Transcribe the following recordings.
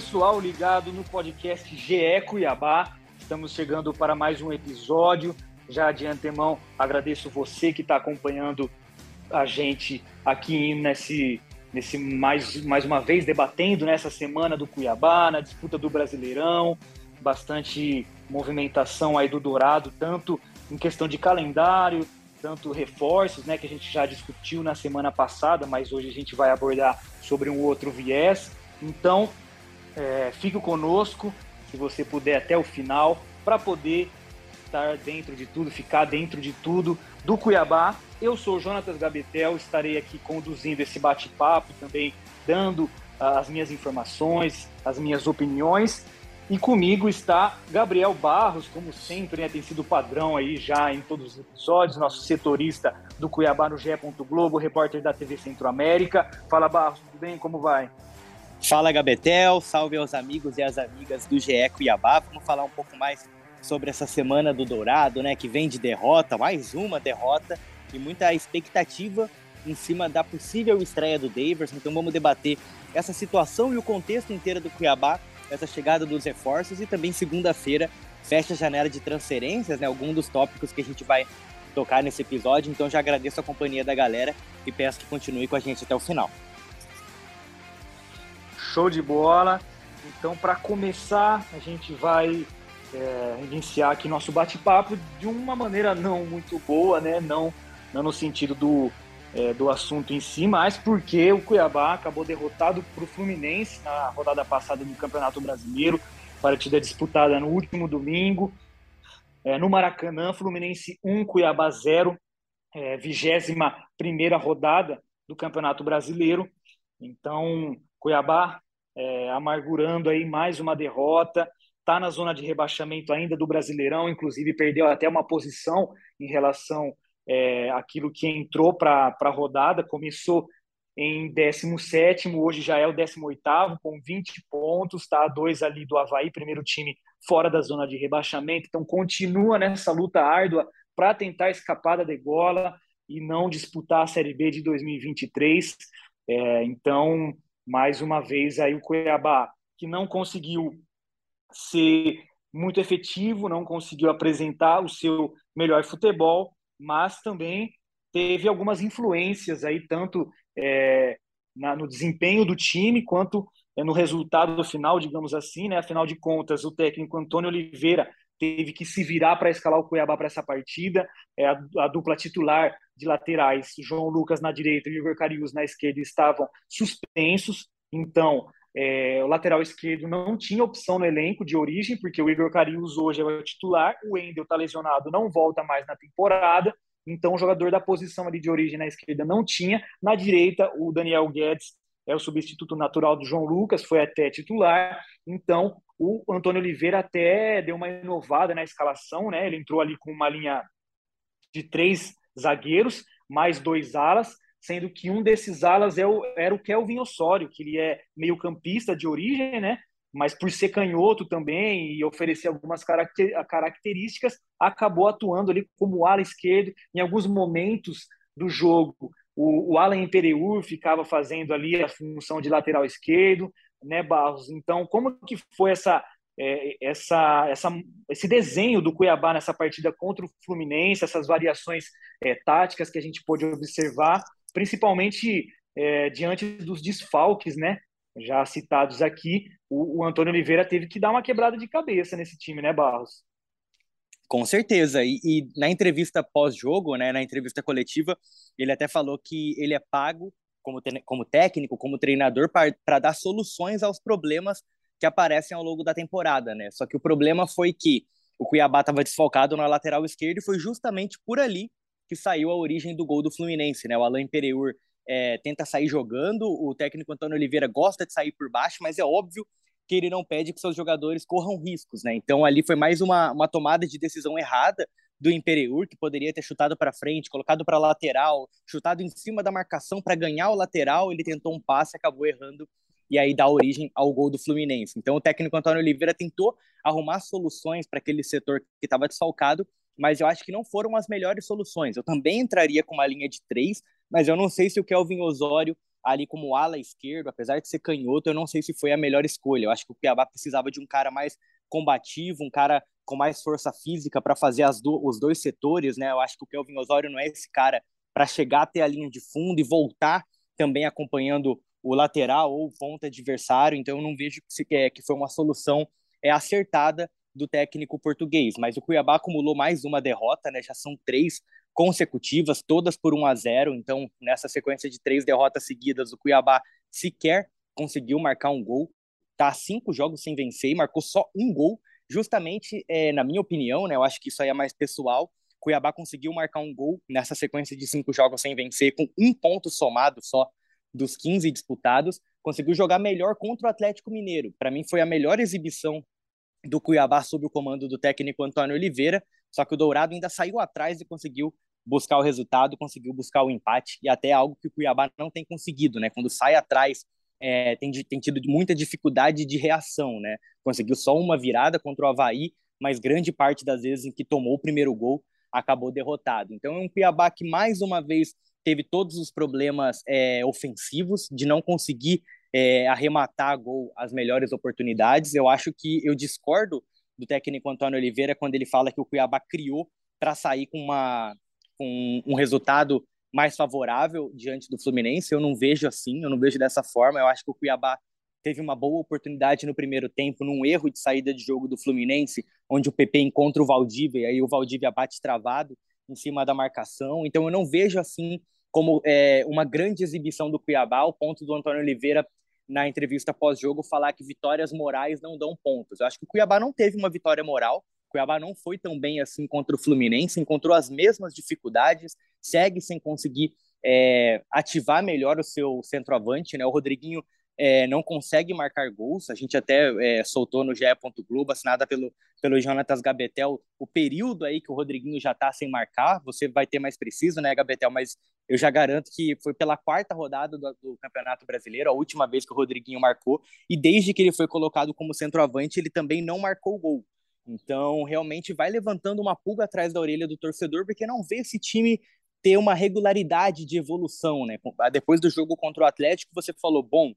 Pessoal, ligado no podcast GE Cuiabá. Estamos chegando para mais um episódio. Já de antemão agradeço você que está acompanhando a gente aqui nesse, nesse mais, mais uma vez debatendo nessa semana do Cuiabá, na disputa do Brasileirão, bastante movimentação aí do Dourado, tanto em questão de calendário, tanto reforços, né, que a gente já discutiu na semana passada, mas hoje a gente vai abordar sobre um outro viés. Então, é, fique conosco, se você puder até o final, para poder estar dentro de tudo, ficar dentro de tudo do Cuiabá. Eu sou o Jonatas Gabetel, estarei aqui conduzindo esse bate-papo, também dando uh, as minhas informações, as minhas opiniões. E comigo está Gabriel Barros, como sempre, né, tem sido padrão aí já em todos os episódios, nosso setorista do Cuiabá no GE. Globo, repórter da TV Centro-América. Fala Barros, tudo bem? Como vai? Fala Gabetel, salve aos amigos e às amigas do GE Cuiabá. Vamos falar um pouco mais sobre essa semana do Dourado, né, que vem de derrota, mais uma derrota e muita expectativa em cima da possível estreia do Davis. Então vamos debater essa situação e o contexto inteiro do Cuiabá, essa chegada dos reforços e também segunda-feira fecha a janela de transferências, né, algum dos tópicos que a gente vai tocar nesse episódio. Então já agradeço a companhia da galera e peço que continue com a gente até o final. Show de bola. Então, para começar, a gente vai é, iniciar aqui nosso bate-papo de uma maneira não muito boa, né? Não, não no sentido do, é, do assunto em si, mas porque o Cuiabá acabou derrotado para o Fluminense na rodada passada do Campeonato Brasileiro, partida disputada no último domingo, é, no Maracanã, Fluminense 1, Cuiabá 0, é, 21 primeira rodada do Campeonato Brasileiro. Então, Cuiabá é, amargurando aí mais uma derrota, está na zona de rebaixamento ainda do Brasileirão, inclusive perdeu até uma posição em relação é, àquilo que entrou para a rodada, começou em 17, hoje já é o 18, com 20 pontos, está a dois ali do Havaí, primeiro time fora da zona de rebaixamento, então continua nessa luta árdua para tentar escapar da degola e não disputar a Série B de 2023. É, então, mais uma vez, aí o Cuiabá, que não conseguiu ser muito efetivo, não conseguiu apresentar o seu melhor futebol, mas também teve algumas influências aí, tanto é, na, no desempenho do time quanto é, no resultado final, digamos assim, né? Afinal de contas, o técnico Antônio Oliveira teve que se virar para escalar o Cuiabá para essa partida. É, a, a, dupla titular de laterais, João Lucas na direita e Igor Carius na esquerda, estavam suspensos. Então, é, o lateral esquerdo não tinha opção no elenco de origem, porque o Igor Carius hoje é o titular, o Wendel está lesionado, não volta mais na temporada, então o jogador da posição ali de origem na esquerda não tinha. Na direita, o Daniel Guedes é o substituto natural do João Lucas, foi até titular. Então, o Antônio Oliveira até deu uma inovada na escalação, né? Ele entrou ali com uma linha de três zagueiros, mais dois alas, sendo que um desses alas é o, era o Kelvin Osório, que ele é meio campista de origem, né? mas por ser canhoto também e oferecer algumas características, acabou atuando ali como ala esquerdo em alguns momentos do jogo. O, o Alan Imperiur ficava fazendo ali a função de lateral esquerdo, né, Barros? Então, como que foi essa, é, essa, essa, esse desenho do Cuiabá nessa partida contra o Fluminense, essas variações é, táticas que a gente pôde observar, principalmente é, diante dos desfalques, né? Já citados aqui, o, o Antônio Oliveira teve que dar uma quebrada de cabeça nesse time, né, Barros? Com certeza. E, e na entrevista pós-jogo, né, na entrevista coletiva, ele até falou que ele é pago como, como técnico, como treinador, para dar soluções aos problemas que aparecem ao longo da temporada, né? Só que o problema foi que o Cuiabá estava desfalcado na lateral esquerda e foi justamente por ali que saiu a origem do gol do Fluminense, né? O Alain Pereur é, tenta sair jogando, o técnico Antônio Oliveira gosta de sair por baixo, mas é óbvio que ele não pede que seus jogadores corram riscos, né? Então ali foi mais uma, uma tomada de decisão errada do Imperiur, que poderia ter chutado para frente, colocado para lateral, chutado em cima da marcação para ganhar o lateral, ele tentou um passe, acabou errando e aí dá origem ao gol do Fluminense. Então o técnico Antônio Oliveira tentou arrumar soluções para aquele setor que estava desfalcado, mas eu acho que não foram as melhores soluções. Eu também entraria com uma linha de três, mas eu não sei se o Kelvin Osório ali como ala esquerdo, apesar de ser canhoto, eu não sei se foi a melhor escolha. Eu acho que o Cuiabá precisava de um cara mais combativo, um cara com mais força física para fazer do, os dois setores, né? Eu acho que o Kelvin Osório não é esse cara para chegar até a linha de fundo e voltar também acompanhando o lateral ou o ponta adversário. Então eu não vejo que, é, que foi uma solução é, acertada do técnico português. Mas o Cuiabá acumulou mais uma derrota, né? Já são três consecutivas, todas por 1 a 0. Então, nessa sequência de três derrotas seguidas, o Cuiabá sequer conseguiu marcar um gol. Tá cinco jogos sem vencer e marcou só um gol. Justamente, é, na minha opinião, né? Eu acho que isso aí é mais pessoal. Cuiabá conseguiu marcar um gol nessa sequência de cinco jogos sem vencer, com um ponto somado só dos 15 disputados. Conseguiu jogar melhor contra o Atlético Mineiro. Para mim, foi a melhor exibição do Cuiabá sob o comando do técnico Antônio Oliveira. Só que o Dourado ainda saiu atrás e conseguiu buscar o resultado, conseguiu buscar o empate, e até algo que o Cuiabá não tem conseguido, né? Quando sai atrás, é, tem, tem tido muita dificuldade de reação, né? Conseguiu só uma virada contra o Havaí, mas grande parte das vezes em que tomou o primeiro gol, acabou derrotado. Então é um Cuiabá que mais uma vez teve todos os problemas é, ofensivos, de não conseguir é, arrematar gol as melhores oportunidades. Eu acho que eu discordo do técnico Antônio Oliveira quando ele fala que o Cuiabá criou para sair com, uma, com um resultado mais favorável diante do Fluminense. Eu não vejo assim, eu não vejo dessa forma. Eu acho que o Cuiabá teve uma boa oportunidade no primeiro tempo, num erro de saída de jogo do Fluminense, onde o PP encontra o Valdívia e aí o Valdívia bate travado em cima da marcação. Então eu não vejo assim como é, uma grande exibição do Cuiabá, ao ponto do Antônio Oliveira na entrevista pós-jogo falar que vitórias morais não dão pontos. Eu acho que o Cuiabá não teve uma vitória moral. O Cuiabá não foi tão bem assim contra o Fluminense, encontrou as mesmas dificuldades, segue sem conseguir é, ativar melhor o seu centroavante, né? O Rodriguinho é, não consegue marcar gols. A gente até é, soltou no GE. Globo, assinada pelo, pelo Jonatas Gabetel, o período aí que o Rodriguinho já está sem marcar. Você vai ter mais preciso, né, Gabetel? Mas eu já garanto que foi pela quarta rodada do, do, Campeonato Brasileiro, a última vez que o Rodriguinho marcou. E desde que ele foi colocado como centroavante, ele também não marcou gol. Então, realmente vai levantando uma pulga atrás da orelha do torcedor, porque não vê esse time ter uma regularidade de evolução, né? Depois do jogo contra o Atlético, você falou, bom,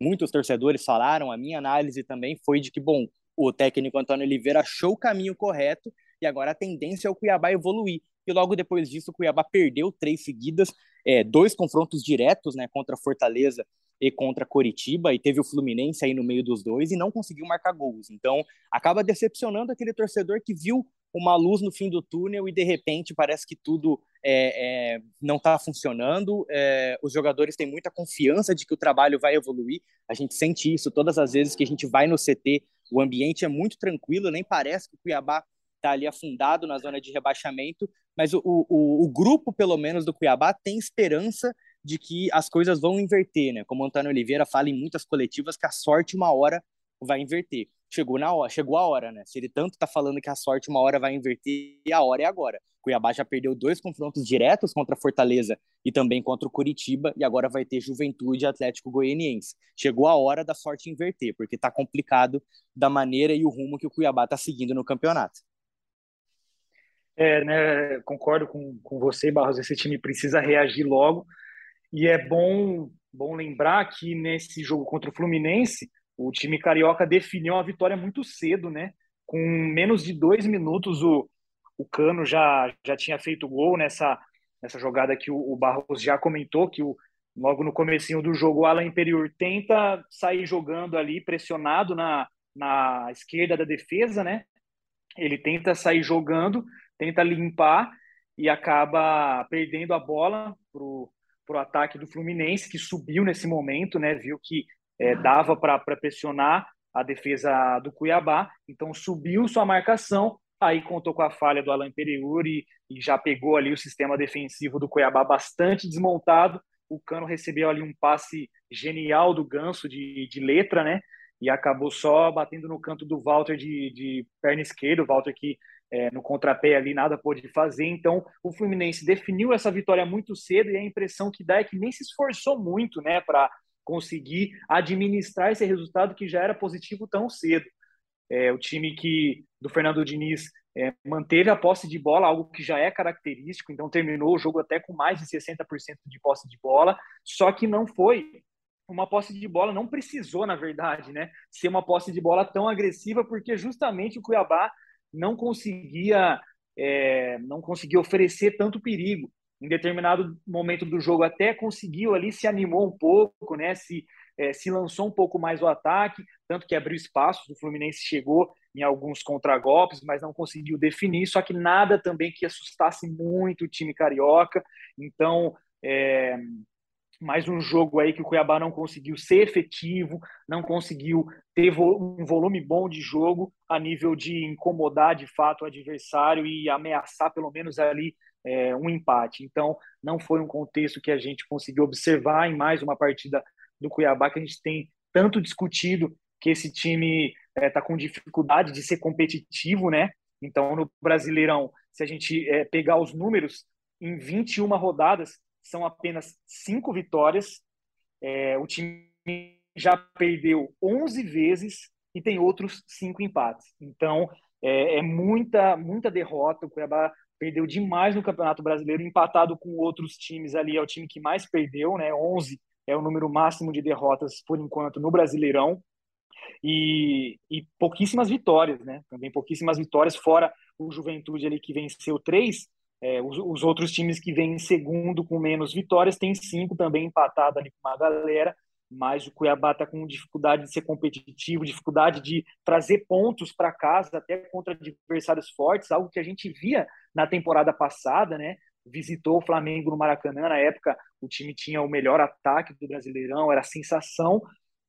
muitos torcedores falaram, a minha análise também foi de que, bom, o técnico Antônio Oliveira achou o caminho correto e agora a tendência é o Cuiabá evoluir. E logo depois disso, o Cuiabá perdeu três seguidas, é, dois confrontos diretos né, contra Fortaleza e contra Coritiba, e teve o Fluminense aí no meio dos dois e não conseguiu marcar gols. Então, acaba decepcionando aquele torcedor que viu uma luz no fim do túnel e de repente parece que tudo é, é, não está funcionando. É, os jogadores têm muita confiança de que o trabalho vai evoluir. A gente sente isso todas as vezes que a gente vai no CT. O ambiente é muito tranquilo, nem parece que o Cuiabá está ali afundado na zona de rebaixamento, mas o, o, o, grupo, pelo menos, do Cuiabá tem esperança de que as coisas vão inverter, né? Como o Antônio Oliveira fala em muitas coletivas que a sorte uma hora vai inverter chegou na hora, chegou a hora, né? Se ele tanto tá falando que a sorte uma hora vai inverter, a hora é agora. Cuiabá já perdeu dois confrontos diretos contra Fortaleza e também contra o Curitiba, e agora vai ter Juventude e Atlético Goianiense. Chegou a hora da sorte inverter, porque tá complicado da maneira e o rumo que o Cuiabá tá seguindo no campeonato. É, né, concordo com, com você, Barros, esse time precisa reagir logo, e é bom, bom lembrar que nesse jogo contra o Fluminense, o time carioca definiu a vitória muito cedo, né? Com menos de dois minutos, o, o Cano já, já tinha feito gol nessa, nessa jogada que o, o Barros já comentou, que o, logo no comecinho do jogo o Alan Imperiur tenta sair jogando ali, pressionado na, na esquerda da defesa, né? Ele tenta sair jogando, tenta limpar e acaba perdendo a bola pro, para o ataque do Fluminense, que subiu nesse momento, né? Viu que é, dava para pressionar a defesa do Cuiabá, então subiu sua marcação, aí contou com a falha do Alan Periuri e, e já pegou ali o sistema defensivo do Cuiabá bastante desmontado. O Cano recebeu ali um passe genial do Ganso de, de letra, né? E acabou só batendo no canto do Walter de, de perna esquerda, o Walter que é, no contrapé ali nada pôde fazer. Então o Fluminense definiu essa vitória muito cedo e a impressão que dá é que nem se esforçou muito, né, para conseguir administrar esse resultado que já era positivo tão cedo. É, o time que do Fernando Diniz é, manteve a posse de bola, algo que já é característico, então terminou o jogo até com mais de 60% de posse de bola, só que não foi uma posse de bola, não precisou, na verdade, né, ser uma posse de bola tão agressiva, porque justamente o Cuiabá não conseguia, é, não conseguia oferecer tanto perigo em determinado momento do jogo até conseguiu ali, se animou um pouco, né? Se, é, se lançou um pouco mais o ataque, tanto que abriu espaços, o Fluminense chegou em alguns contragolpes, mas não conseguiu definir, só que nada também que assustasse muito o time carioca. Então, é, mais um jogo aí que o Cuiabá não conseguiu ser efetivo, não conseguiu ter um volume bom de jogo a nível de incomodar de fato o adversário e ameaçar pelo menos ali é, um empate. Então, não foi um contexto que a gente conseguiu observar em mais uma partida do Cuiabá, que a gente tem tanto discutido que esse time está é, tá com dificuldade de ser competitivo, né? Então, no Brasileirão, se a gente é, pegar os números, em 21 rodadas, são apenas cinco vitórias. É, o time já perdeu 11 vezes e tem outros cinco empates. Então, é, é muita, muita derrota. O Cuiabá perdeu demais no Campeonato Brasileiro, empatado com outros times ali, é o time que mais perdeu, né? 11 é o número máximo de derrotas por enquanto no Brasileirão. E, e pouquíssimas vitórias, né? Também pouquíssimas vitórias, fora o Juventude ali que venceu três, é, os, os, outros times que vêm em segundo com menos vitórias tem cinco também empatado ali com uma galera mas o Cuiabá está com dificuldade de ser competitivo, dificuldade de trazer pontos para casa, até contra adversários fortes, algo que a gente via na temporada passada, né? Visitou o Flamengo no Maracanã, na época o time tinha o melhor ataque do Brasileirão, era sensação,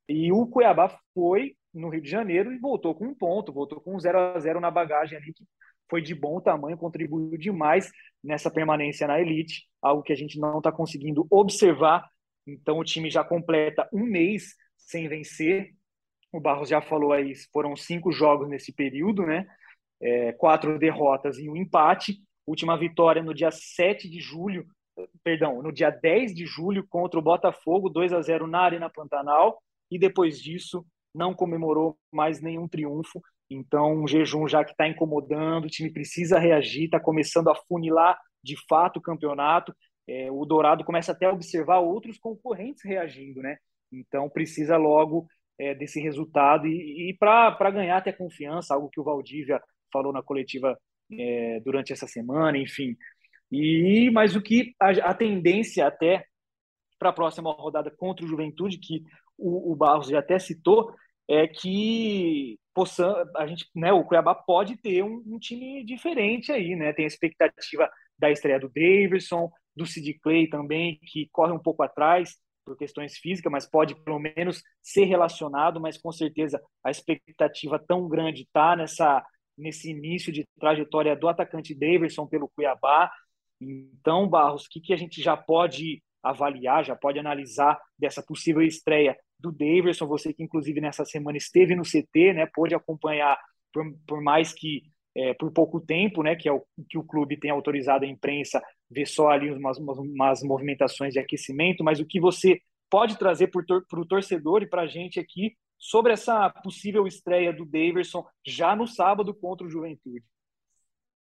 e o Cuiabá foi no Rio de Janeiro e voltou com um ponto, voltou com um 0 a 0 na bagagem ali, que foi de bom tamanho, contribuiu demais nessa permanência na elite, algo que a gente não está conseguindo observar então o time já completa um mês sem vencer. O Barros já falou aí, foram cinco jogos nesse período, né? É, quatro derrotas e um empate. Última vitória no dia 7 de julho, perdão, no dia 10 de julho contra o Botafogo, 2 a 0 na Arena Pantanal. E depois disso, não comemorou mais nenhum triunfo. Então, um jejum já que está incomodando, o time precisa reagir, está começando a funilar de fato o campeonato é, o Dourado começa até a observar outros concorrentes reagindo, né? Então precisa logo é, desse resultado e, e para ganhar até confiança, algo que o Valdívia falou na coletiva é, durante essa semana, enfim. E mas o que a, a tendência até para a próxima rodada contra o Juventude, que o, o Barros já até citou, é que possa, a gente, né, o Cuiabá pode ter um, um, time diferente aí, né? Tem a expectativa da estreia do Davidson, do Sid Clay também, que corre um pouco atrás por questões físicas, mas pode pelo menos ser relacionado, mas com certeza a expectativa tão grande está nessa nesse início de trajetória do atacante Davidson pelo Cuiabá. Então, Barros, o que, que a gente já pode avaliar, já pode analisar dessa possível estreia do Davidson, você que inclusive nessa semana esteve no CT, né, pôde acompanhar por, por mais que é, por pouco tempo, né, que é o que o clube tem autorizado a imprensa ver só ali umas, umas movimentações de aquecimento, mas o que você pode trazer para o torcedor e para a gente aqui sobre essa possível estreia do Daverson já no sábado contra o Juventude.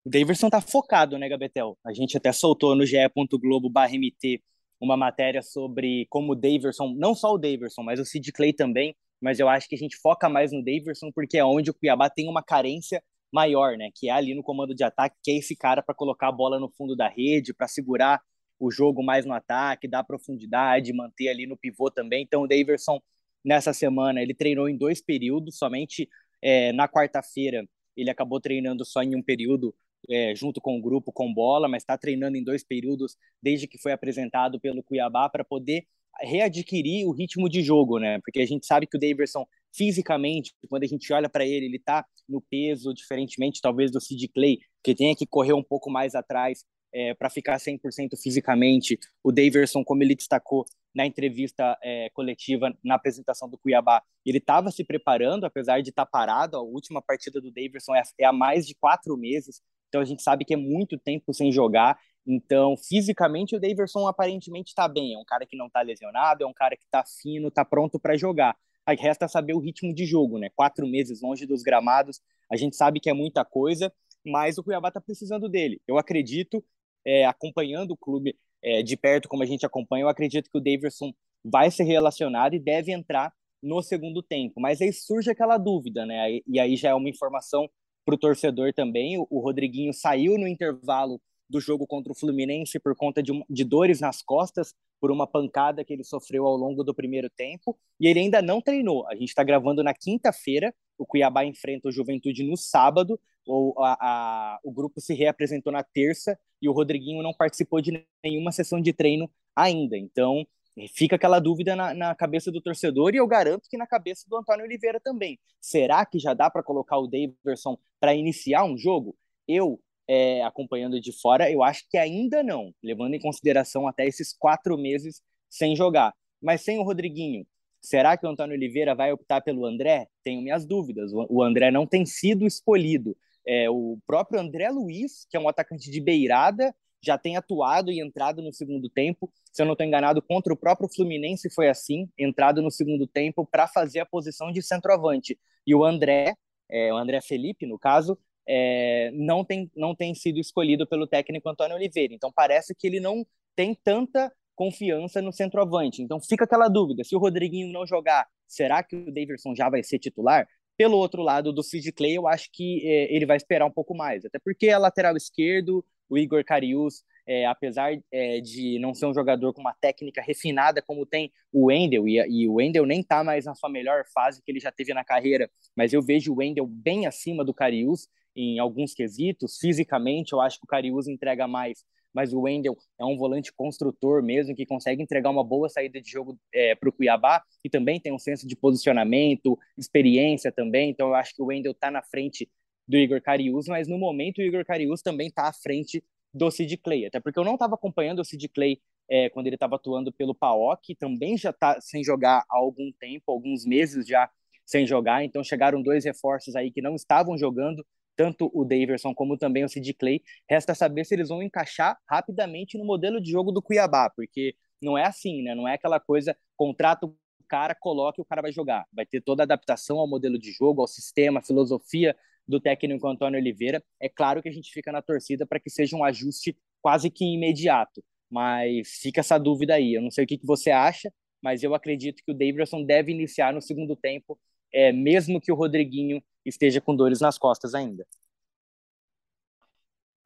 O Daverson está focado, né, Gabetel? A gente até soltou no ge.globo/mt uma matéria sobre como o Daverson, não só o Daverson, mas o Sid Clay também, mas eu acho que a gente foca mais no Daverson porque é onde o Cuiabá tem uma carência maior, né? Que é ali no comando de ataque, que é esse cara para colocar a bola no fundo da rede, para segurar o jogo mais no ataque, dar profundidade, manter ali no pivô também. Então o Daverson nessa semana ele treinou em dois períodos, somente é, na quarta-feira ele acabou treinando só em um período é, junto com o grupo, com bola, mas está treinando em dois períodos desde que foi apresentado pelo Cuiabá para poder readquirir o ritmo de jogo, né? Porque a gente sabe que o Daverson fisicamente, quando a gente olha para ele, ele está no peso, diferentemente talvez do Sid Clay, que tenha que correr um pouco mais atrás é, para ficar 100% fisicamente. O Daverson, como ele destacou na entrevista é, coletiva, na apresentação do Cuiabá, ele estava se preparando, apesar de estar tá parado. A última partida do Daverson é, é há mais de quatro meses, então a gente sabe que é muito tempo sem jogar. Então, fisicamente, o Daverson aparentemente está bem. É um cara que não está lesionado, é um cara que está fino, está pronto para jogar. Aí resta saber o ritmo de jogo, né? Quatro meses longe dos gramados, a gente sabe que é muita coisa, mas o Cuiabá está precisando dele. Eu acredito, é, acompanhando o clube é, de perto, como a gente acompanha, eu acredito que o Daverson vai ser relacionado e deve entrar no segundo tempo. Mas aí surge aquela dúvida, né? E aí já é uma informação para o torcedor também. O Rodriguinho saiu no intervalo do jogo contra o Fluminense por conta de, de dores nas costas, por uma pancada que ele sofreu ao longo do primeiro tempo, e ele ainda não treinou. A gente está gravando na quinta-feira, o Cuiabá enfrenta o Juventude no sábado, ou a, a, o grupo se reapresentou na terça, e o Rodriguinho não participou de nenhuma sessão de treino ainda. Então, fica aquela dúvida na, na, cabeça do torcedor e eu garanto que na cabeça do Antônio Oliveira também. Será que já dá para colocar o Daverson para iniciar um jogo? Eu é, acompanhando de fora, eu acho que ainda não, levando em consideração até esses quatro meses sem jogar. Mas sem o Rodriguinho, será que o Antônio Oliveira vai optar pelo André? Tenho minhas dúvidas. O André não tem sido escolhido. É, o próprio André Luiz, que é um atacante de beirada, já tem atuado e entrado no segundo tempo. Se eu não estou enganado, contra o próprio Fluminense foi assim, entrado no segundo tempo para fazer a posição de centroavante. E o André, é, o André Felipe, no caso, é, não, tem, não tem sido escolhido pelo técnico Antônio Oliveira. Então parece que ele não tem tanta confiança no centroavante. Então fica aquela dúvida: se o Rodriguinho não jogar, será que o Davidson já vai ser titular? Pelo outro lado do Sid Clay, eu acho que é, ele vai esperar um pouco mais, até porque é lateral esquerdo, o Igor Carius, é, apesar é, de não ser um jogador com uma técnica refinada como tem o Wendel, e, e o Wendel nem tá mais na sua melhor fase que ele já teve na carreira, mas eu vejo o Wendel bem acima do Carius, em alguns quesitos. Fisicamente, eu acho que o Cariús entrega mais, mas o Wendel é um volante construtor mesmo, que consegue entregar uma boa saída de jogo é, para o Cuiabá e também tem um senso de posicionamento, experiência também. Então, eu acho que o Wendel está na frente do Igor Cariús, mas no momento o Igor Cariús também está à frente do Sid Clay, até porque eu não estava acompanhando o Sid Clay é, quando ele estava atuando pelo PAOK, também já está sem jogar há algum tempo, alguns meses já sem jogar, então chegaram dois reforços aí que não estavam jogando tanto o Daverson como também o Sid Clay. Resta saber se eles vão encaixar rapidamente no modelo de jogo do Cuiabá, porque não é assim, né? Não é aquela coisa, contrata o cara, coloca e o cara vai jogar. Vai ter toda a adaptação ao modelo de jogo, ao sistema, à filosofia do técnico Antônio Oliveira. É claro que a gente fica na torcida para que seja um ajuste quase que imediato, mas fica essa dúvida aí. Eu não sei o que, que você acha, mas eu acredito que o Davidson deve iniciar no segundo tempo, é, mesmo que o Rodriguinho esteja com dores nas costas ainda.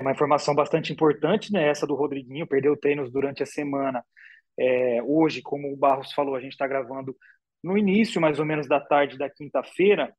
Uma informação bastante importante, né? Essa do Rodriguinho, perdeu treinos durante a semana. É, hoje, como o Barros falou, a gente está gravando no início, mais ou menos, da tarde da quinta-feira.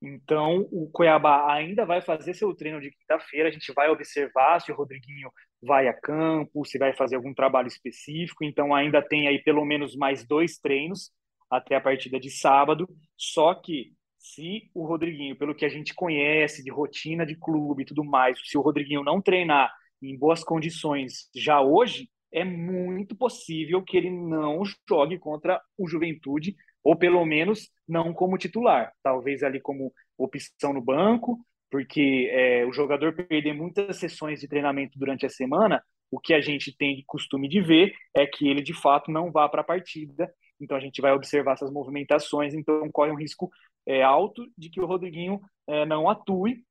Então, o Cuiabá ainda vai fazer seu treino de quinta-feira. A gente vai observar se o Rodriguinho vai a campo, se vai fazer algum trabalho específico. Então, ainda tem aí pelo menos mais dois treinos até a partida de sábado. Só que se o Rodriguinho, pelo que a gente conhece de rotina de clube e tudo mais, se o Rodriguinho não treinar em boas condições já hoje, é muito possível que ele não jogue contra o Juventude, ou pelo menos não como titular, talvez ali como opção no banco, porque é, o jogador perder muitas sessões de treinamento durante a semana, o que a gente tem costume de ver é que ele de fato não vá para a partida. Então a gente vai observar essas movimentações, então corre um risco é, alto de que o Rodriguinho é, não atue.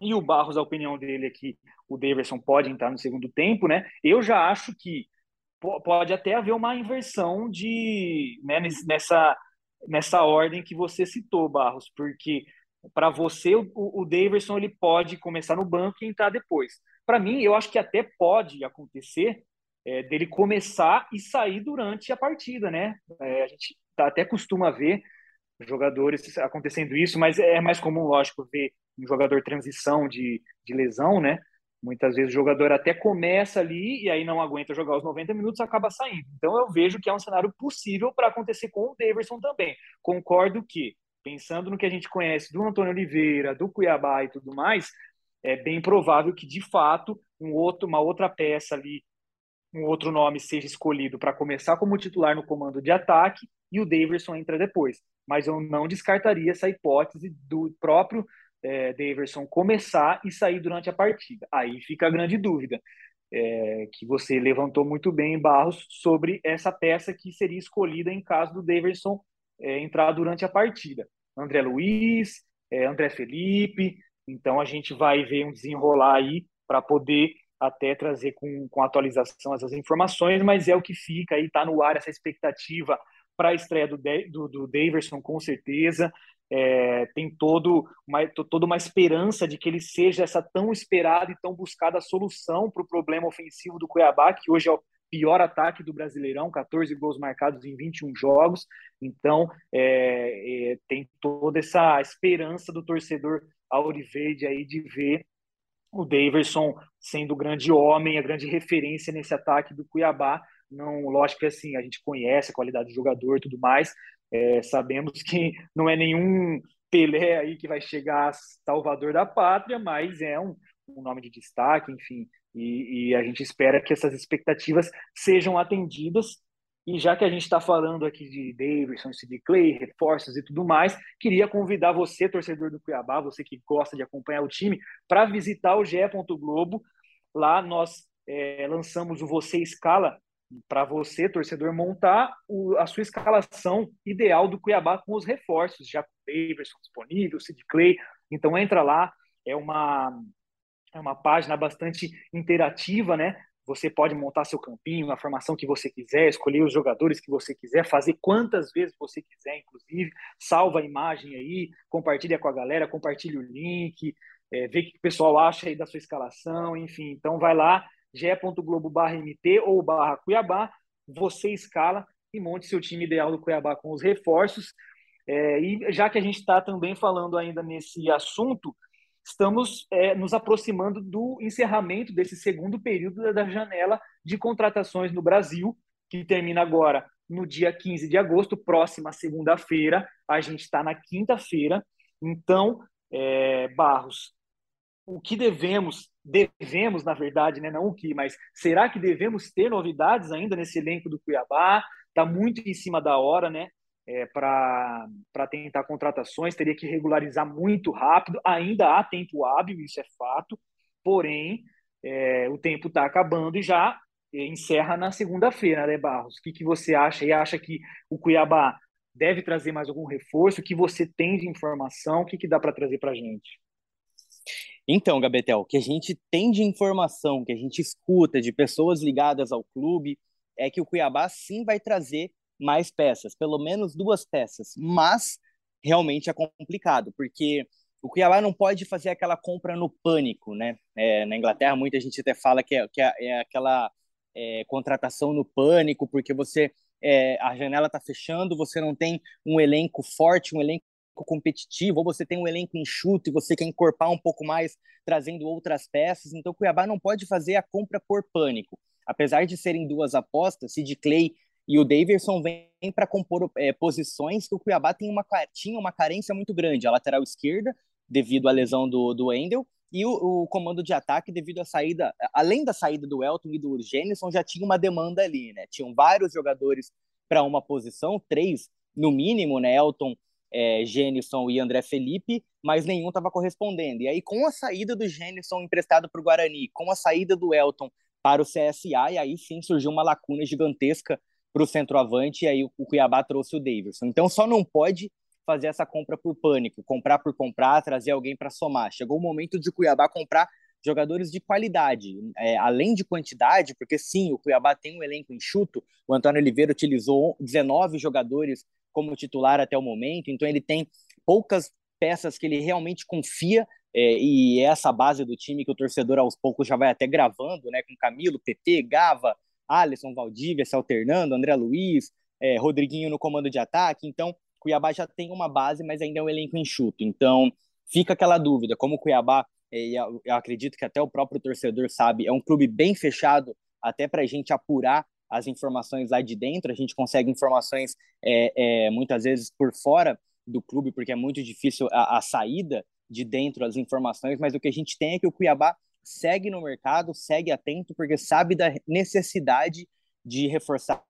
E o Barros, a opinião dele é que o Daverson pode entrar no segundo tempo, né? Eu já acho que pode até haver uma inversão de né, nessa nessa ordem que você citou, Barros, porque para você o, o Daverson ele pode começar no banco e entrar depois. Para mim, eu acho que até pode acontecer é, dele começar e sair durante a partida, né? É, a gente tá, até costuma ver jogadores acontecendo isso, mas é mais comum, lógico, ver um jogador transição de, de lesão, né? Muitas vezes o jogador até começa ali e aí não aguenta jogar os 90 minutos acaba saindo. Então eu vejo que é um cenário possível para acontecer com o Daverson também. Concordo que, pensando no que a gente conhece do Antônio Oliveira, do Cuiabá e tudo mais, é bem provável que de fato um outro, uma outra peça ali, um outro nome seja escolhido para começar como titular no comando de ataque e o Daverson entra depois. Mas eu não descartaria essa hipótese do próprio é, Daverson começar e sair durante a partida. Aí fica a grande dúvida, é, que você levantou muito bem, Barros, sobre essa peça que seria escolhida em caso do Daverson é, entrar durante a partida. André Luiz, é, André Felipe, então a gente vai ver um desenrolar aí para poder até trazer com, com atualização essas informações, mas é o que fica aí, está no ar essa expectativa para a estreia do, do, do Daverson, com certeza é, tem todo uma, toda uma esperança de que ele seja essa tão esperada e tão buscada solução para o problema ofensivo do Cuiabá, que hoje é o pior ataque do Brasileirão, 14 gols marcados em 21 jogos. Então, é, é, tem toda essa esperança do torcedor Auriverde aí de ver o Daverson sendo o grande homem, a grande referência nesse ataque do Cuiabá. Não, lógico que assim, a gente conhece a qualidade do jogador e tudo mais, é, sabemos que não é nenhum Pelé aí que vai chegar salvador da pátria, mas é um, um nome de destaque, enfim, e, e, a gente espera que essas expectativas sejam atendidas. E já que a gente está falando aqui de Davidson, Sid Clay, reforços e tudo mais, queria convidar você, torcedor do Cuiabá, você que gosta de acompanhar o time, para visitar o GE. Globo. Lá nós é, lançamos o Você Escala, para você, torcedor, montar o, a sua escalação ideal do Cuiabá com os reforços, já com o Davidson disponível, o Sid Clay. Então entra lá, é uma, é uma página bastante interativa, né? Você pode montar seu campinho, a formação que você quiser, escolher os jogadores que você quiser, fazer quantas vezes você quiser, inclusive. Salva a imagem aí, compartilha com a galera, compartilha o link, é, vê o que o pessoal acha aí da sua escalação, enfim. Então vai lá, ge.globo barra MT ou barra Cuiabá, você escala e monte seu time ideal do Cuiabá com os reforços. É, e já que a gente está também falando ainda nesse assunto, estamos é, nos aproximando do encerramento desse segundo período da janela de contratações no Brasil, que termina agora no dia 15 de agosto, próxima segunda-feira. A gente está na quinta-feira. Então, é, Barros, o que devemos, devemos, na verdade, né? não o que, mas será que devemos ter novidades ainda nesse elenco do Cuiabá? Está muito em cima da hora, né? É, para tentar contratações, teria que regularizar muito rápido. Ainda há tempo hábil, isso é fato, porém, é, o tempo está acabando e já encerra na segunda-feira, né, Barros? O que, que você acha? E acha que o Cuiabá deve trazer mais algum reforço? O que você tem de informação? O que, que dá para trazer para a gente? Então, Gabetel, o que a gente tem de informação, que a gente escuta de pessoas ligadas ao clube, é que o Cuiabá sim vai trazer mais peças, pelo menos duas peças, mas realmente é complicado, porque o Cuiabá não pode fazer aquela compra no pânico, né? É, na Inglaterra, muita gente até fala que é, que é, é aquela é, contratação no pânico, porque você é, a janela está fechando, você não tem um elenco forte, um elenco competitivo, ou você tem um elenco enxuto e você quer encorpar um pouco mais, trazendo outras peças. Então, o Cuiabá não pode fazer a compra por pânico. Apesar de serem duas apostas, Sid Clay e o Davidson vêm para compor é, posições que o Cuiabá tem uma, tinha uma carência muito grande. A lateral esquerda, devido à lesão do, do Endel, e o, o, comando de ataque devido à saída, além da saída do Elton e do Gênison, já tinha uma demanda ali, né? Tinham vários jogadores para uma posição, três no mínimo, né? Elton, é, Gênison e André Felipe, mas nenhum estava correspondendo. E aí, com a saída do Gênison emprestado para o Guarani, com a saída do Elton para o CSA, e aí sim surgiu uma lacuna gigantesca para o centroavante, e aí o Cuiabá trouxe o Davidson. Então, só não pode fazer essa compra por pânico, comprar por comprar, trazer alguém para somar. Chegou o momento de Cuiabá comprar jogadores de qualidade, é, além de quantidade, porque sim, o Cuiabá tem um elenco enxuto, o Antônio Oliveira utilizou 19 jogadores como titular até o momento, então ele tem poucas peças que ele realmente confia é, e é essa base do time que o torcedor aos poucos já vai até gravando, né, com Camilo, PP, Gava, Alisson, Valdívia se alternando, André Luiz, é, Rodriguinho no comando de ataque, então Cuiabá já tem uma base, mas ainda é um elenco enxuto. Então, fica aquela dúvida, como o Cuiabá, e eu acredito que até o próprio torcedor sabe, é um clube bem fechado, até para a gente apurar as informações lá de dentro, a gente consegue informações é, é, muitas vezes por fora do clube, porque é muito difícil a, a saída de dentro das informações, mas o que a gente tem é que o Cuiabá segue no mercado, segue atento, porque sabe da necessidade de reforçar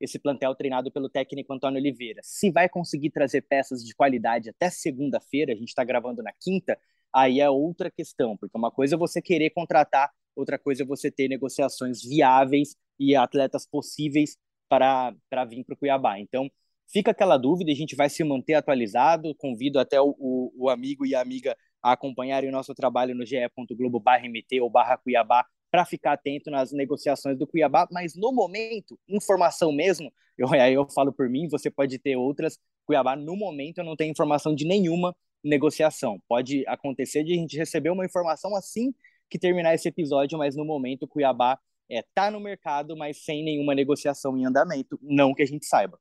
esse plantel treinado pelo técnico Antônio Oliveira. Se vai conseguir trazer peças de qualidade até segunda-feira, a gente está gravando na quinta, aí é outra questão, porque uma coisa é você querer contratar, outra coisa é você ter negociações viáveis e atletas possíveis para, para vir para o Cuiabá. Então, fica aquela dúvida, a gente vai se manter atualizado, convido até o, o, amigo e a amiga a acompanharem o nosso trabalho no ge.globo mt ou barra Cuiabá para ficar atento nas negociações do Cuiabá, mas no momento, informação mesmo, eu, aí eu falo por mim, você pode ter outras, Cuiabá no momento eu não tenho informação de nenhuma negociação. Pode acontecer de a gente receber uma informação assim que terminar esse episódio, mas no momento o Cuiabá é, tá no mercado, mas sem nenhuma negociação em andamento, não que a gente saiba.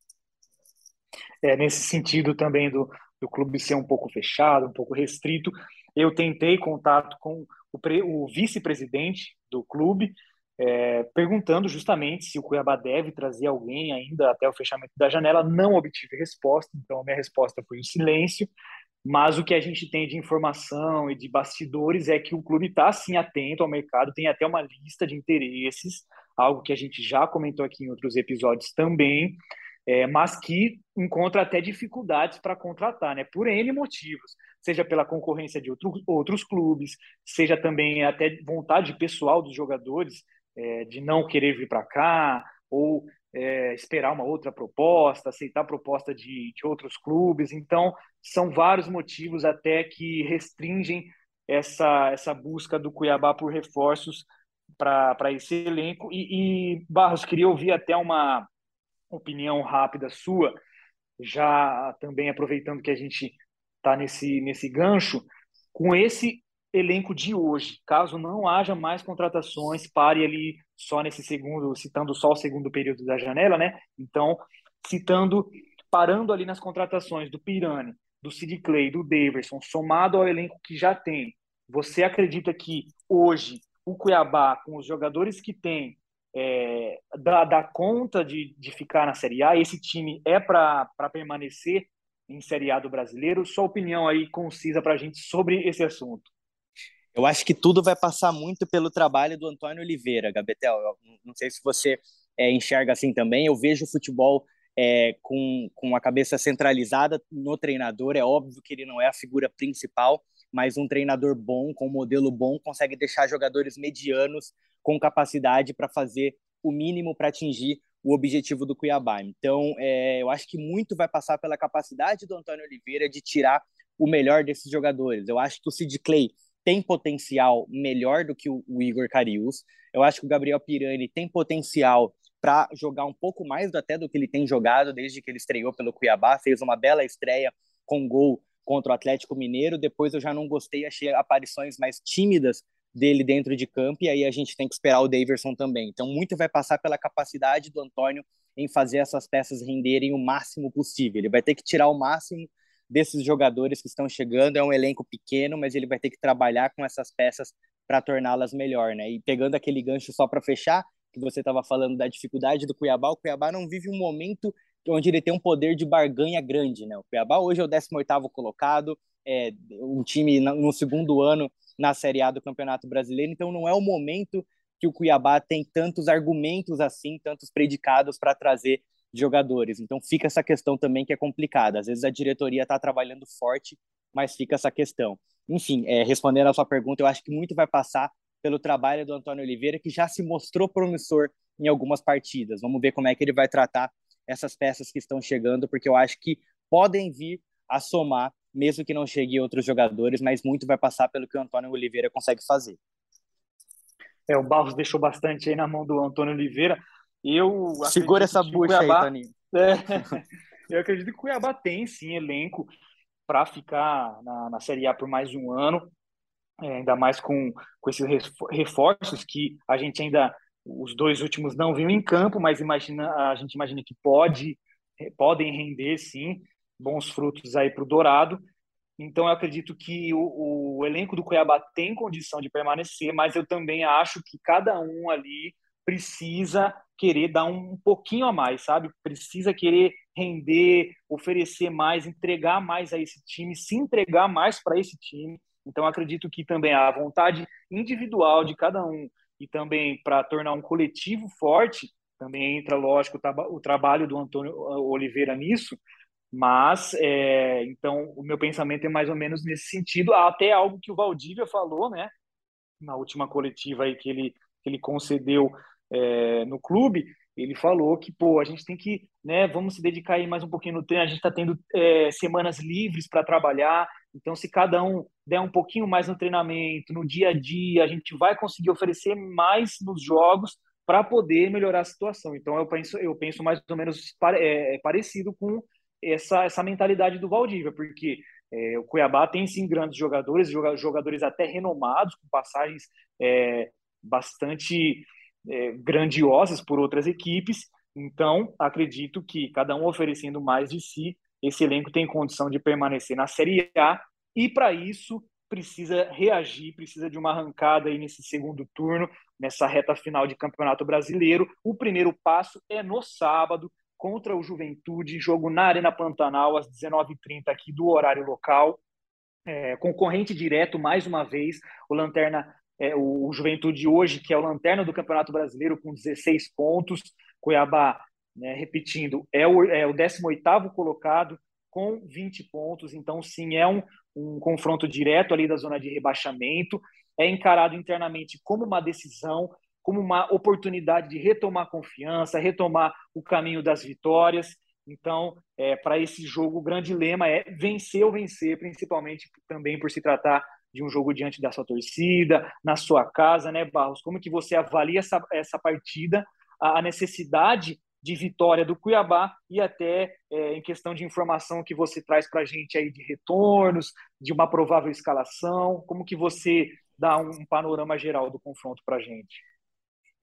É, nesse sentido também do, do clube ser um pouco fechado, um pouco restrito, eu tentei contato com o, o vice-presidente do clube, é, perguntando justamente se o Cuiabá deve trazer alguém ainda até o fechamento da janela. Não obtive resposta, então a minha resposta foi o silêncio. Mas o que a gente tem de informação e de bastidores é que o clube está sim atento ao mercado, tem até uma lista de interesses, algo que a gente já comentou aqui em outros episódios também, é, mas que encontra até dificuldades para contratar, né? Por N motivos seja pela concorrência de outro, outros clubes, seja também até vontade pessoal dos jogadores é, de não querer vir para cá, ou é, esperar uma outra proposta, aceitar proposta de, de outros clubes. Então, são vários motivos até que restringem essa, essa busca do Cuiabá por reforços para esse elenco. E, e, Barros, queria ouvir até uma opinião rápida sua, já também aproveitando que a gente tá nesse, nesse gancho com esse elenco de hoje. Caso não haja mais contratações, pare ali só nesse segundo, citando só o segundo período da janela, né? Então, citando, parando ali nas contratações do Pirani, do Sid Clay, do Daverson, somado ao elenco que já tem, você acredita que hoje o Cuiabá, com os jogadores que tem, é, dá, dá conta de, de ficar na Série A? Esse time é para permanecer em Série A do brasileiro. Sua opinião aí concisa para a gente sobre esse assunto. Eu acho que tudo vai passar muito pelo trabalho do Antônio Oliveira, Gabetel. Eu não sei se você é, enxerga assim também. Eu vejo o futebol é, com, com a cabeça centralizada no treinador. É óbvio que ele não é a figura principal, mas um treinador bom, com um modelo bom, consegue deixar jogadores medianos com capacidade para fazer o mínimo para atingir o objetivo do Cuiabá. Então, é, eu acho que muito vai passar pela capacidade do Antônio Oliveira de tirar o melhor desses jogadores. Eu acho que o Sid Clay tem potencial melhor do que o, o Igor Carius. Eu acho que o Gabriel Pirani tem potencial para jogar um pouco mais até do que ele tem jogado desde que ele estreou pelo Cuiabá, fez uma bela estreia com gol contra o Atlético Mineiro. Depois eu já não gostei, achei aparições mais tímidas dele dentro de campo, e aí a gente tem que esperar o Daverson também. Então, muito vai passar pela capacidade do Antônio em fazer essas peças renderem o máximo possível. Ele vai ter que tirar o máximo desses jogadores que estão chegando. É um elenco pequeno, mas ele vai ter que trabalhar com essas peças para torná-las melhor, né? E pegando aquele gancho só para fechar, que você estava falando da dificuldade do Cuiabá, o Cuiabá não vive um momento onde ele tem um poder de barganha grande, né? O Cuiabá hoje é o 18º colocado, é um time no segundo ano na Série A do Campeonato Brasileiro, então não é o momento que o Cuiabá tem tantos argumentos assim, tantos predicados para trazer jogadores. Então fica essa questão também que é complicada. Às vezes a diretoria está trabalhando forte, mas fica essa questão. Enfim, é, respondendo a sua pergunta, eu acho que muito vai passar pelo trabalho do Antônio Oliveira, que já se mostrou promissor em algumas partidas. Vamos ver como é que ele vai tratar essas peças que estão chegando, porque eu acho que podem vir a somar mesmo que não chegue outros jogadores, mas muito vai passar pelo que o Antônio Oliveira consegue fazer. É, o Barros deixou bastante aí na mão do Antônio Oliveira. Eu Segura essa bucha Cuiabá, aí, Toninho. É, eu acredito que o Cuiabá tem sim elenco para ficar na, na Série A por mais um ano, é, ainda mais com, com esses reforços que a gente ainda, os dois últimos não viram em campo, mas imagina, a gente imagina que pode, podem render sim bons frutos aí para o Dourado. Então, eu acredito que o, o, elenco do Cuiabá tem condição de permanecer, mas eu também acho que cada um ali precisa querer dar um pouquinho a mais, sabe? Precisa querer render, oferecer mais, entregar mais a esse time, se entregar mais para esse time. Então, acredito que também a vontade individual de cada um e também para tornar um coletivo forte, também entra, lógico, o, trabalho do Antônio Oliveira nisso, mas, é, então, o meu pensamento é mais ou menos nesse sentido, até algo que o Valdívia falou, né, na última coletiva aí que ele, que ele concedeu é, no clube, ele falou que, pô, a gente tem que, né, vamos se dedicar aí mais um pouquinho no treino, a gente está tendo é, semanas livres para trabalhar, então se cada um der um pouquinho mais no treinamento, no dia a dia, a gente vai conseguir oferecer mais nos jogos para poder melhorar a situação. Então eu penso, eu penso mais ou menos é, parecido com essa, essa mentalidade do Valdívia, porque é, o Cuiabá tem sim grandes jogadores, jogadores até renomados, com passagens é, bastante é, grandiosas por outras equipes. Então, acredito que cada um oferecendo mais de si, esse elenco tem condição de permanecer na Série A e, para isso, precisa reagir, precisa de uma arrancada aí nesse segundo turno, nessa reta final de Campeonato Brasileiro. O primeiro passo é no sábado, contra o Juventude, jogo na Arena Pantanal, às 19h30 aqui do horário local. É, concorrente direto, mais uma vez, o Lanterna, é, o, o, Juventude hoje, que é o Lanterna do Campeonato Brasileiro, com 16 pontos. Cuiabá, né, repetindo, é o, é o 18º colocado, com 20 pontos. Então, sim, é um, um confronto direto ali da zona de rebaixamento. É encarado internamente como uma decisão, como uma oportunidade de retomar confiança, retomar o caminho das vitórias. Então, é, para esse jogo, o grande lema é vencer ou vencer, principalmente também por se tratar de um jogo diante da sua torcida, na sua casa, né, Barros? Como que você avalia essa, essa partida, a necessidade de vitória do Cuiabá e até é, em questão de informação que você traz para a gente aí de retornos, de uma provável escalação, como que você dá um panorama geral do confronto para a gente?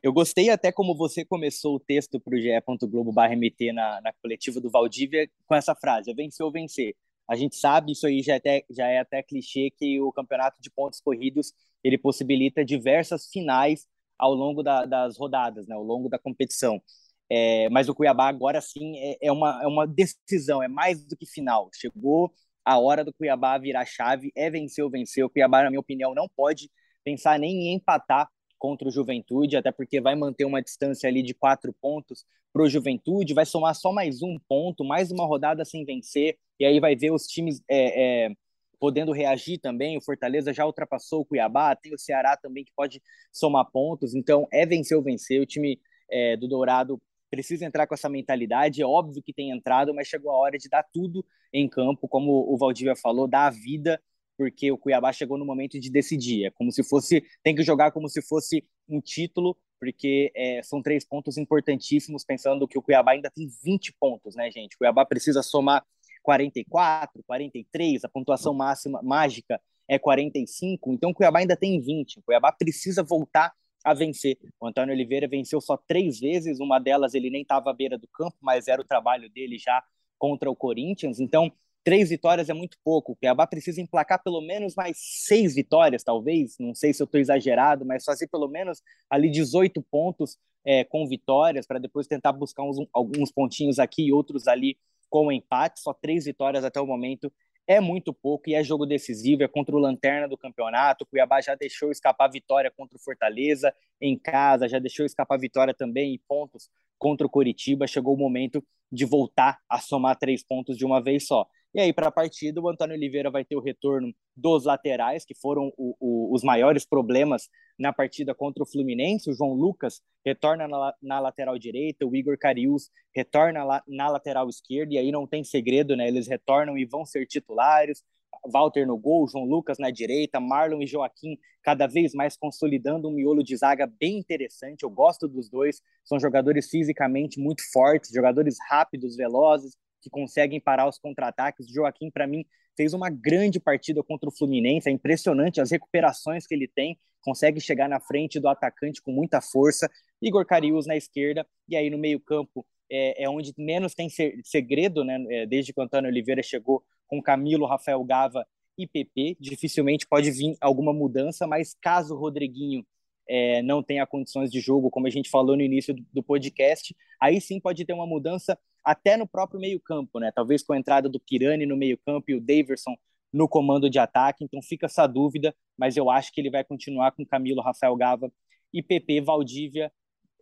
Eu gostei até como você começou o texto para o ge.globo.mt na, na coletiva do Valdívia com essa frase, vencer ou vencer. A gente sabe, isso aí já é, até, já é até clichê, que o campeonato de pontos corridos ele possibilita diversas finais ao longo da, das rodadas, né, ao longo da competição. É, mas o Cuiabá agora sim é, é, uma, é uma decisão, é mais do que final. Chegou a hora do Cuiabá virar chave, é vencer ou vencer. O Cuiabá, na minha opinião, não pode pensar nem em empatar contra o Juventude, até porque vai manter uma distância ali de quatro pontos para o Juventude, vai somar só mais um ponto, mais uma rodada sem vencer, e aí vai ver os times é, é, podendo reagir também. O Fortaleza já ultrapassou o Cuiabá, tem o Ceará também que pode somar pontos, então é vencer ou vencer. O time é, do Dourado precisa entrar com essa mentalidade. É óbvio que tem entrado, mas chegou a hora de dar tudo em campo, como o Valdívia falou, dar a vida porque o Cuiabá chegou no momento de decidir. É como se fosse, tem que jogar como se fosse um título, porque é, são três pontos importantíssimos, pensando que o Cuiabá ainda tem 20 pontos, né, gente? O Cuiabá precisa somar 44, 43, a pontuação máxima mágica é 45, então o Cuiabá ainda tem 20. O Cuiabá precisa voltar a vencer. O Antônio Oliveira venceu só três vezes, uma delas ele nem estava à beira do campo, mas era o trabalho dele já contra o Corinthians. Então, três vitórias é muito pouco. O Cuiabá precisa emplacar pelo menos mais seis vitórias, talvez. Não sei se eu estou exagerado, mas fazer pelo menos ali 18 pontos é, com vitórias, para depois tentar buscar uns, alguns pontinhos aqui e outros ali com empate. Só três vitórias até o momento é muito pouco e é jogo decisivo, é contra o Lanterna do campeonato. O Cuiabá já deixou escapar vitória contra o Fortaleza em casa, já deixou escapar vitória também e pontos contra o Coritiba. Chegou o momento de voltar a somar três pontos de uma vez só. E aí, para a partida, o Antônio Oliveira vai ter o retorno dos laterais, que foram o, o, os maiores problemas na partida contra o Fluminense. O João Lucas retorna na, na lateral direita, o Igor Carius retorna na lateral esquerda, e aí não tem segredo, né? Eles retornam e vão ser titulares. Walter no gol, João Lucas na direita, Marlon e Joaquim cada vez mais consolidando um miolo de zaga bem interessante. Eu gosto dos dois, são jogadores fisicamente muito fortes, jogadores rápidos, velozes, que conseguem parar os contra-ataques. Joaquim, para mim, fez uma grande partida contra o Fluminense. É impressionante as recuperações que ele tem. Consegue chegar na frente do atacante com muita força. Igor Carius na esquerda. E aí no meio-campo, é, é onde menos tem segredo, né? É, desde que o Antônio Oliveira chegou com Camilo, Rafael Gava e PP. Dificilmente pode vir alguma mudança, mas caso o Rodriguinho é, não tenha condições de jogo, como a gente falou no início do, podcast, aí sim pode ter uma mudança até no próprio meio-campo, né? Talvez com a entrada do Pirani no meio-campo e o Daverson no comando de ataque. Então fica essa dúvida, mas eu acho que ele vai continuar com Camilo, Rafael Gava e PP, Valdívia,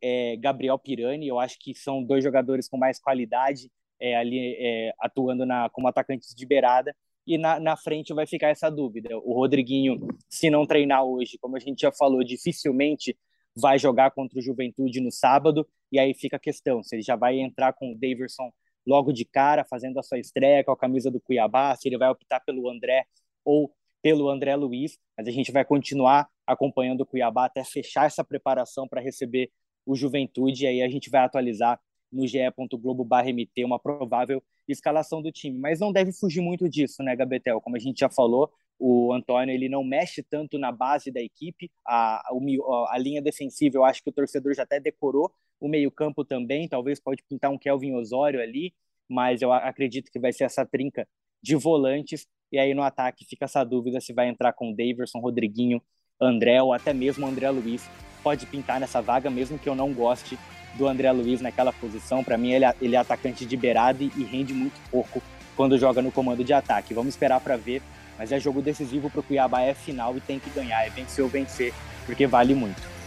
é, Gabriel Pirani. Eu acho que são dois jogadores com mais qualidade é, ali é, atuando na, como atacantes de beirada e na, na frente vai ficar essa dúvida. O Rodriguinho, se não treinar hoje, como a gente já falou, dificilmente vai jogar contra o Juventude no sábado, e aí fica a questão, se ele já vai entrar com o Daverson logo de cara, fazendo a sua estreia com a camisa do Cuiabá, se ele vai optar pelo André ou pelo André Luiz, mas a gente vai continuar acompanhando o Cuiabá até fechar essa preparação para receber o Juventude, e aí a gente vai atualizar no ge.globo.mt uma provável escalação do time. Mas não deve fugir muito disso, né, Gabetel? Como a gente já falou, o Antônio ele não mexe tanto na base da equipe, a, a, a linha defensiva eu acho que o torcedor já até decorou, o meio-campo também, talvez pode pintar um Kelvin Osório ali, mas eu acredito que vai ser essa trinca de volantes, e aí no ataque fica essa dúvida se vai entrar com Daverson, Rodriguinho, André ou até mesmo André Luiz. Pode pintar nessa vaga, mesmo que eu não goste do André Luiz naquela posição. Para mim, ele, é, ele é atacante de beirada e rende muito pouco quando joga no comando de ataque. Vamos esperar para ver, mas é jogo decisivo para o Cuiabá, é final e tem que ganhar, é vencer ou vencer, porque vale muito.